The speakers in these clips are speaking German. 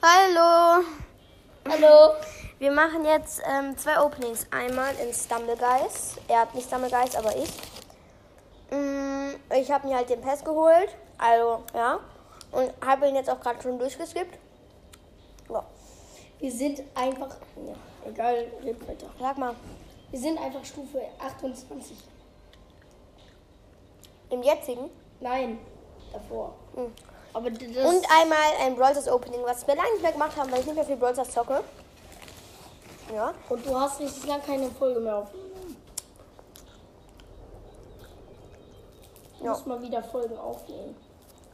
Hallo. Hallo. Wir machen jetzt ähm, zwei Openings. Einmal in Stumblegeist. Er hat nicht Stumblegeist, aber ich. Mm, ich habe mir halt den Pass geholt. Also, ja. Und habe ihn jetzt auch gerade schon durchgeskippt. Ja. Wir sind einfach. Ja, egal, red weiter. Sag mal, Wir sind einfach Stufe 28. im jetzigen. Nein, davor. Mhm. Und einmal ein Brawl Stars Opening, was wir lange nicht mehr gemacht haben, weil ich nicht mehr viel Brawl Stars zocke. Ja. Und du hast richtig lange keine Folge mehr aufgenommen. Du Ja. musst mal wieder Folgen aufnehmen.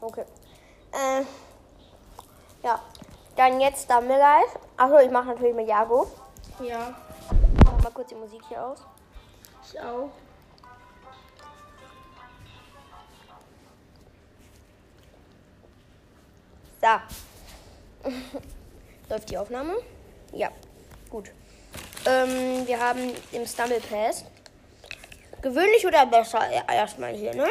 Okay. Äh, ja. Dann jetzt Stumblegeist. Achso, ich mache natürlich mit Jago. Ja, Mach mal kurz die Musik hier aus. ich auch. So. Läuft die Aufnahme? Ja. Gut. Ähm, wir haben im Stumble Pass. Gewöhnlich oder besser Ja, erstmal hier, ne?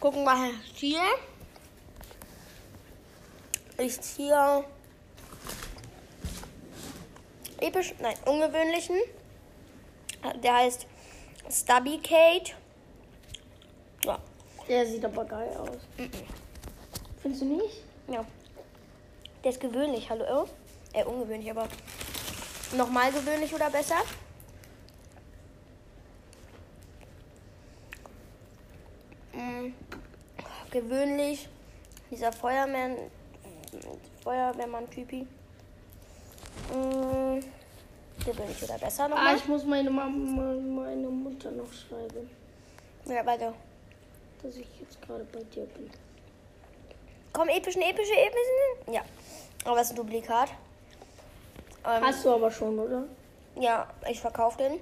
Gucken wir hier. Ist hier episch, nein, ungewöhnlichen. Der heißt Stubby Kate. Ja, Der sieht aber geil aus. Findest du nicht? ja. Der ist gewöhnlich, hallo? Äh, ungewöhnlich, aber nochmal gewöhnlich oder besser? Mm, gewöhnlich, dieser Feuermann, Feuerwehrmann-Typi. Mm, gewöhnlich oder besser Ah, nochmal? ich muss meine Mama, meine Mutter noch schreiben, Ja, weiter. dass ich jetzt gerade bei dir bin. Komm, epischen, epische, epischen. Ja. Aber es ist ein Duplikat. Ähm, Hast du aber schon, oder? Ja, ich verkaufe den.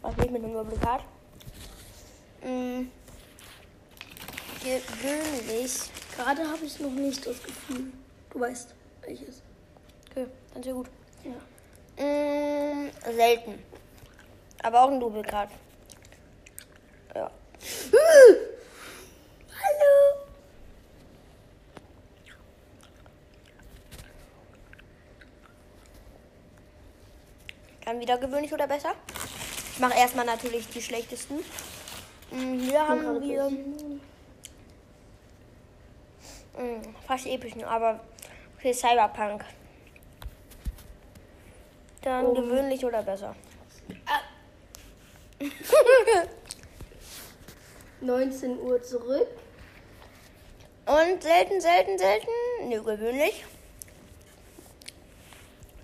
Was ich mit einem Duplikat? Mm, gewöhnlich. Gerade habe ich noch nicht das Gefühl. Du weißt, welches. Okay, dann ja gut. Ja. Mm, selten. Aber auch ein Duplikat. Ja. Dann wieder gewöhnlich oder besser? Ich mache erstmal natürlich die schlechtesten. Mm, Hier haben wir mm, fast epischen, aber für Cyberpunk. Dann Um. gewöhnlich oder besser? 19 Uhr zurück. Und selten, selten, selten. Nö, gewöhnlich.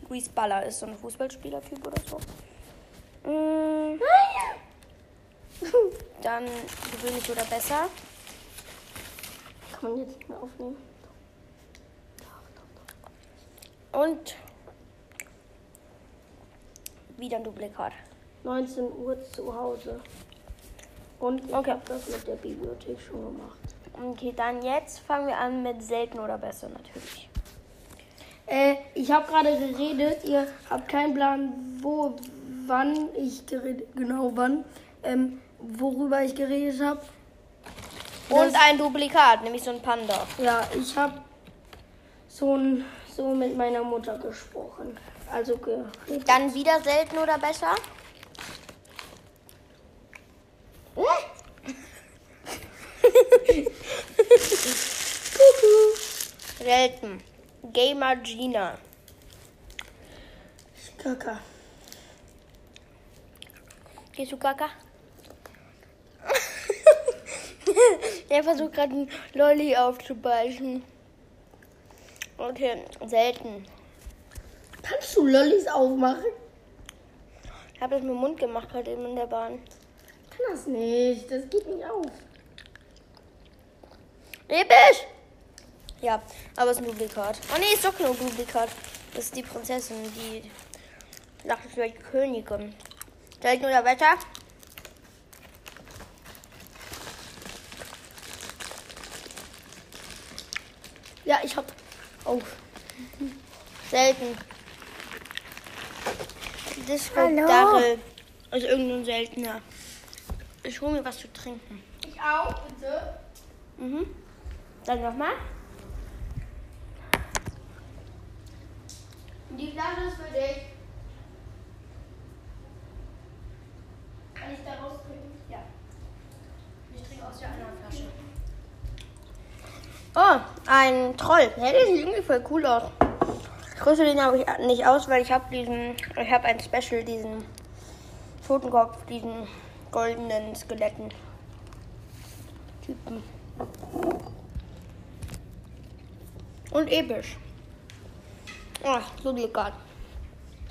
Luis Baller ist so ein Fußballspielertyp oder so. Mm, dann gewöhnlich oder besser. Kann man jetzt nicht mehr aufnehmen. Und wieder ein Duplikat. 19 Uhr zu Hause. Und ich Okay. habe das mit der Bibliothek schon gemacht. Okay, dann jetzt fangen wir an mit selten oder besser natürlich. Äh, ich habe gerade geredet. Ihr habt keinen Plan, wo, wann ich geredet, genau wann, ähm, worüber ich geredet habe. Und ein Duplikat, nämlich so ein Panda. Ja, ich habe so, ein- so mit meiner Mutter gesprochen. Also geredet. Dann wieder selten oder besser? Selten. Gamer Gina. Kaka. Gehst du Kaka? Der versucht gerade einen Lolli aufzubeißen. Okay, selten. Kannst du Lollis aufmachen? Ich habe das mit dem Mund gemacht gerade eben in der Bahn. Kann das nicht. Das geht nicht auf. Episch! Ja, aber es ist ein Duplikat. Oh nee, ist doch nur ein Duplikat. Das ist die Prinzessin, die lacht die Königin. Selten oder Wetter? Ja, ich hab auf. Selten. Disco? Darrell. Ist irgendein seltener. Ich hole mir was zu trinken. Ich auch, bitte. Mhm. Dann nochmal. Die Flasche ist für dich. Kann ich da raustrinken? Ja. Ich trinke aus der anderen Flasche. Oh, ein Troll. Ja, der sieht irgendwie voll cool aus. Ich rüste den aber ich nicht aus, weil ich habe diesen, ich habe ein Special, diesen Totenkopf, diesen goldenen Skeletten. Typen. Und episch. Oh, so lecker.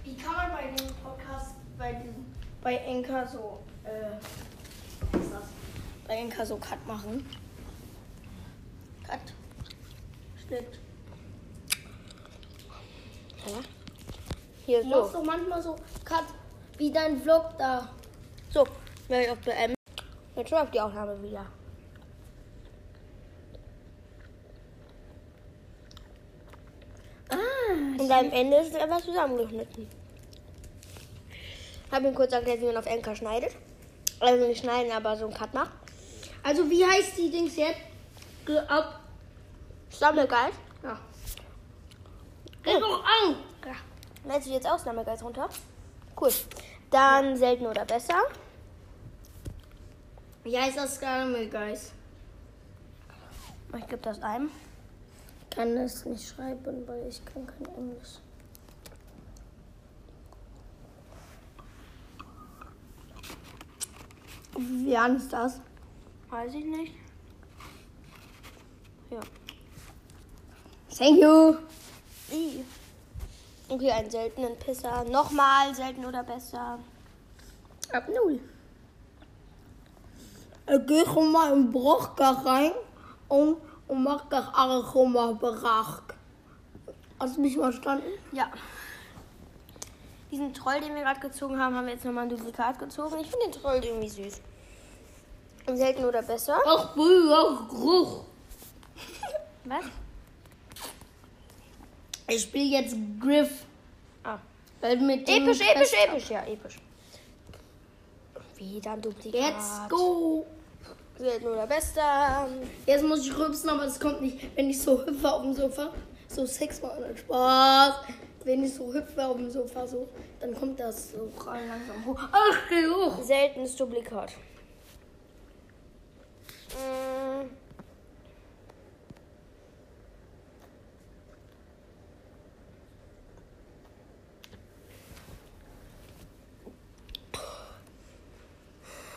Wie kann man bei dem Podcast, bei diesem, bei Enka so, äh, was ist das? Bei Enka so Cut machen. Cut. Schnitt. Ja. Hier Du machst so. doch manchmal so Cut, wie dein Vlog da. So, werde ich auf beenden. Jetzt läuft die Aufnahme wieder. Ah, Und am Ende ist es einfach zusammengeschnitten. Habe ihm kurz erklärt, wie man auf Enker schneidet. Also nicht schneiden, aber so einen Cut macht. Also wie heißt die Dings jetzt? Ge ab. Sammelgeist. Ja. Geh doch an! Ja. Lädst du jetzt auch Sammelgeist runter? Cool. Dann selten oder besser. Wie heißt das Skarmel, Guys? Ich gebe das ein. Ich kann das nicht schreiben, weil ich kann kein Englisch. Wie ist das? Weiß ich nicht. Ja. Thank you. I. Okay, einen seltenen Pisser. Nochmal selten oder besser. Ab null. Ich gehe schon mal im Bruchgar rein und, und mach das alles schon mal Brach. Hast du mich verstanden? Ja. Diesen Troll, den wir gerade gezogen haben, haben wir jetzt nochmal ein Duplikat gezogen. Ich finde den Troll irgendwie süß. Selten oder besser. Ach, auch Geruch. Was? Ich spiele jetzt Griff. Ah. Weil mit Episch, episch, episch. Ja, episch. Wieder ein Duplikat. Let's go. Selten oder besser. Jetzt muss ich rülpsen, aber das kommt nicht. Wenn ich so hüpfe auf dem Sofa, so sechsmal und Spaß. Wenn ich so hüpfe auf dem Sofa, so, dann kommt das so rein langsam hoch. Ach, geh hoch. Seltenes Duplikat. Mm.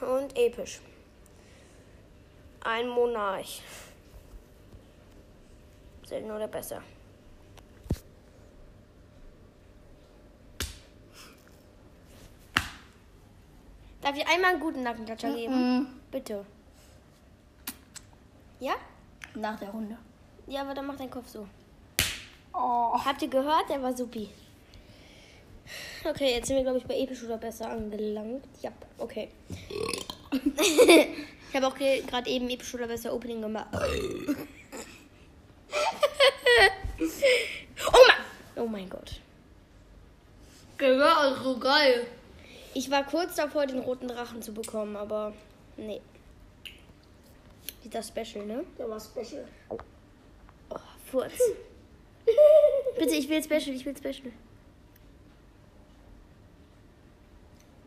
Und episch. Ein Monarch. Selten oder besser. Darf ich einmal einen guten Nackenklatscher geben? Bitte. Ja? Nach der Runde. Ja, aber dann macht dein Kopf so. Oh. Habt ihr gehört? Der war supi. Okay, jetzt sind wir, glaube ich, bei episch oder besser angelangt. Ja, okay. ich habe auch ge- gerade eben episch oder besser Opening gemacht. oh mein, oh mein Gott. Gehör, so geil. Ich war kurz davor, den roten Drachen zu bekommen, aber nee. Dieser Special, ne? Der war special. Oh, Furz. Bitte, ich will Special, ich will Special.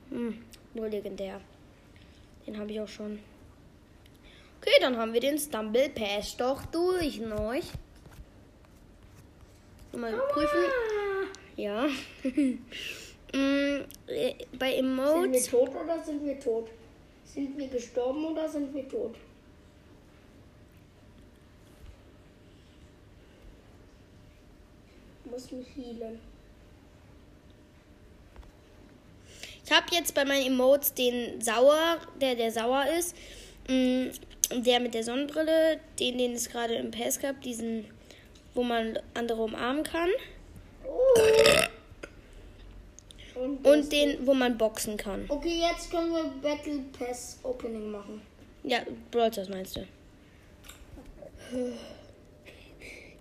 Hm, nur legendär. Den habe ich auch schon. Okay, dann haben wir den Stumble Pass doch durch, ne? Mal prüfen. Ja. Mm, äh, bei Sind wir Emotes. tot oder sind wir tot? Sind wir gestorben oder sind wir tot? Ich muss mich healen. Ich habe jetzt bei meinen Emotes den Sauer, der der sauer ist. Der mit der Sonnenbrille, den, den es gerade im Pass gab, diesen, wo man andere umarmen kann. Und, Und den, wo man boxen kann. okay, jetzt können wir Battle Pass Opening machen. Ja, Brawl meinst du?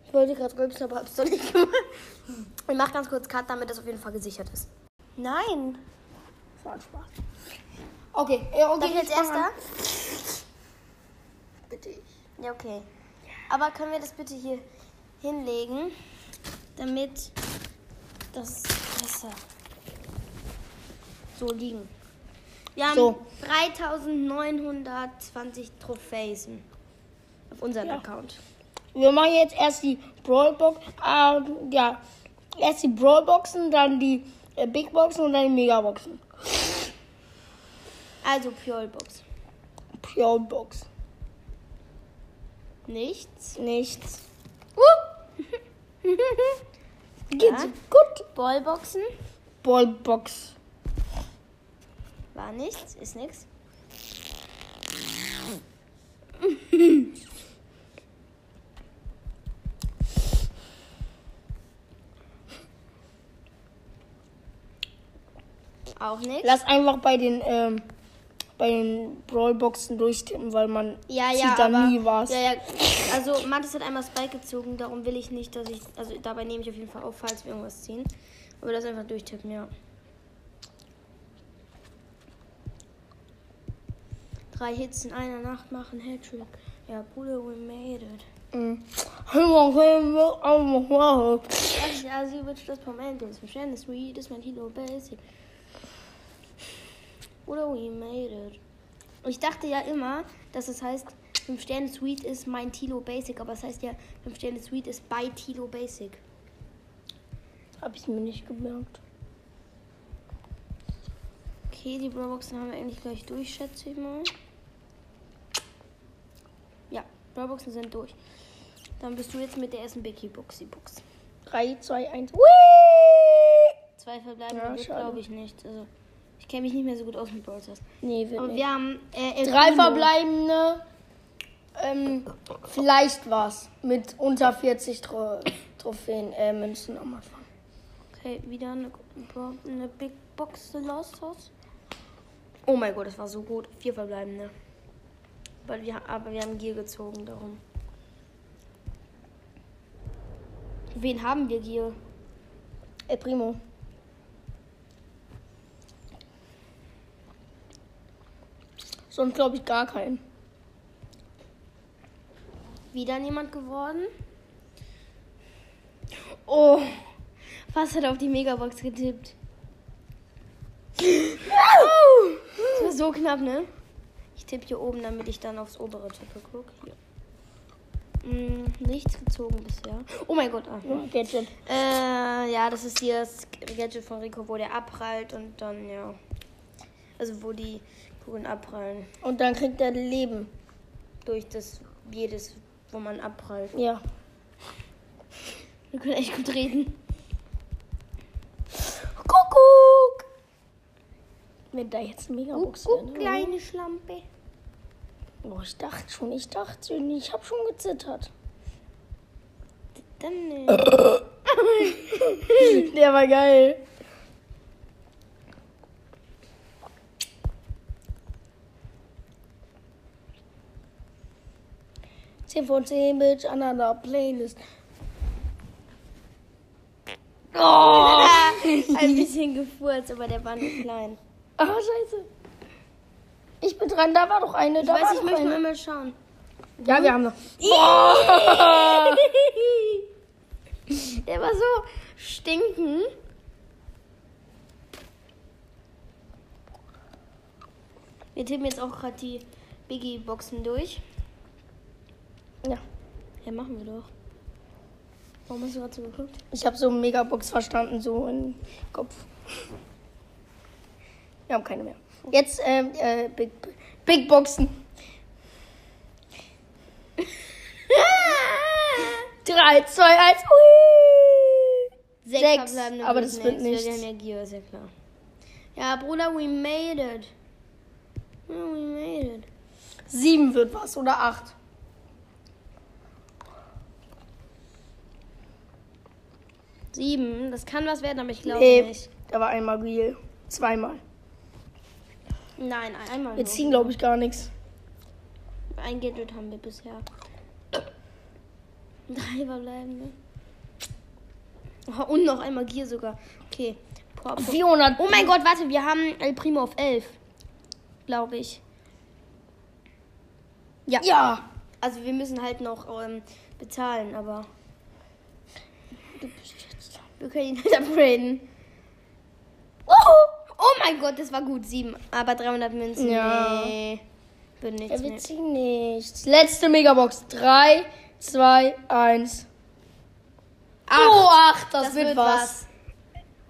Ich wollte gerade rülpsen, aber hab's doch nicht gemacht. Ich mach ganz kurz Cut, damit das auf jeden Fall gesichert ist. Nein. Das war ein Spaß. Okay, äh, okay Darf ich jetzt erster? Bitte ich. Ja, okay. Aber können wir das bitte hier hinlegen, damit Das besser. So liegen. Wir haben So. 3920 Trophäen auf unserem Ja. Account. Wir machen jetzt erst die Brawlbox, äh, ja, erst die Brawlboxen, dann die äh, Big Boxen und dann die Megaboxen. Also Purebox. Brawlbox. Nichts. Nichts. Uh. Geht Ja. gut. Ballboxen. Ballbox. War nichts. Ist nichts. Auch nichts. Lass einfach bei den, ähm, bei den Brawlboxen durchtippen, weil man Ja, sieht ja, dann aber, nie was. Ja, ja. Also, Mathis hat einmal Spike gezogen, darum will ich nicht, dass ich. Also, dabei nehme ich auf jeden Fall auf, falls wir irgendwas ziehen. Aber das einfach durchtippen, ja. Drei Hits in einer Nacht machen Hattrick. Ja, Bruder, we made it. Mhm. Das ja, sie wird das Momentum. Verständnis, Sweet ist mein Kilo Basic. Oder we made it. Ich dachte ja immer, dass es heißt, 5 Sterne Sweet ist mein Tilo Basic, aber es heißt ja, 5 Sterne Sweet ist bei Tilo Basic. Hab ich mir nicht gemerkt. Okay, die Brawlboxen haben wir eigentlich gleich durch, schätze ich mal. Ja, Brawlboxen sind durch. Dann bist du jetzt mit der ersten Biggie Boxy Box. 3, 2, 1. Zwei verbleiben Ja, glaube ich nicht. Also, ich kenne mich nicht mehr so gut aus mit Brawl Stars. Nee, wird Aber nicht. wir haben äh, Drei verbleibende. Ähm, vielleicht was. Mit unter 40 Tro Trophäen, äh, Münzen am Anfang. Okay, wieder eine, eine Big Box Lost House. Oh mein Gott, das war so gut. Vier verbleibende. Aber wir, aber wir haben Gier gezogen, darum. Wen haben wir Gier? El Primo. Sonst glaube ich gar keinen. Wieder niemand geworden? Oh, fast hat er auf die Megabox getippt. Das war so knapp, ne? Ich tippe hier oben, damit ich dann aufs obere tippe. Guck hier. Mm, nichts gezogen bisher. Oh mein Gott. Ah. Ja, Gadget. Äh, ja, das ist hier das Gadget von Rico, wo der abprallt und dann, ja. Also, wo die Kugeln abprallen. Und dann kriegt er Leben. Durch das, jedes, wo man abprallt. Ja. Wir können echt gut reden. Kuckuck! Wenn da jetzt ein Megabox guck, wäre. ne? kleine Schlampe. Oh, ich dachte schon, ich dachte schon, ich habe schon gezittert. Dann, äh, Der war geil. Zehn von zehn, Bitch, another Playlist. Oh! ein bisschen gefurzt, aber der war nur klein. Ah, scheiße. Ich bin dran, da war doch eine, Ich da weiß, war ich möchte eine. mal schauen. Ja, wir haben noch. Der war so stinken. Wir tippen jetzt auch gerade die Biggie-Boxen durch. Ja, Ja, machen wir doch. Warum hast du gerade so geguckt? ich habe so Megabox verstanden, so im Kopf. Wir haben keine mehr. Jetzt, ähm, äh, Big, Big Boxen. Drei, zwei, eins. Hui. Sechs, verbleibende aber das wird nichts, nichts. Wir haben ja ist ja klar. Ja, Bruder, we made it. We made it. Sieben wird was oder acht. Sieben, das kann was werden, aber ich glaube Nee, nicht. da war einmal real. Zweimal. Nein, einmal Wir ziehen, glaube ich, gar nichts. Ein Gadget haben wir bisher. Drei verbleibende. Oh, und noch einmal Gier sogar. Okay. Pop. 400. Oh mein Gott, warte, wir haben El Primo auf 11. Glaube ich. Ja. Ja. Also wir müssen halt noch ähm, bezahlen, aber. Wir können ihn nicht upgraden. Oh, oh mein Gott, das war gut. Sieben. Aber 300 Münzen. Ja. Nee. Bin nichts Er wird sich nicht. Letzte Megabox. 3, 2, 1. Oh, ach, das, Das wird, wird was. was.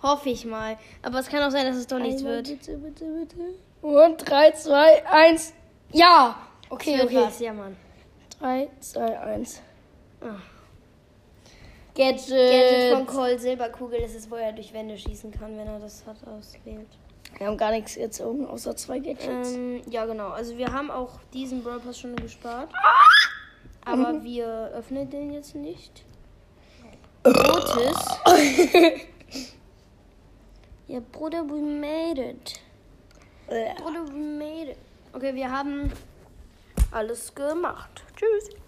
Hoffe ich mal. Aber es kann auch sein, dass es doch nichts Einmal wird. Bitte, bitte, bitte. Und 3, 2, 1. Ja. Okay, okay. was, ja, Mann. 3, 2, 1. Ah. Gadget. Gadget von Cole Silberkugel. Das ist, wo er durch Wände schießen kann, wenn er das hat auswählt. Wir haben gar nichts gezogen, außer zwei Gadgets. Ähm, ja, genau. Also wir haben auch diesen Brawl Pass schon gespart. Aber wir öffnen den jetzt nicht. Otis. ja, Bruder, we made it. Bruder, we made it. Okay, wir haben alles gemacht. Tschüss.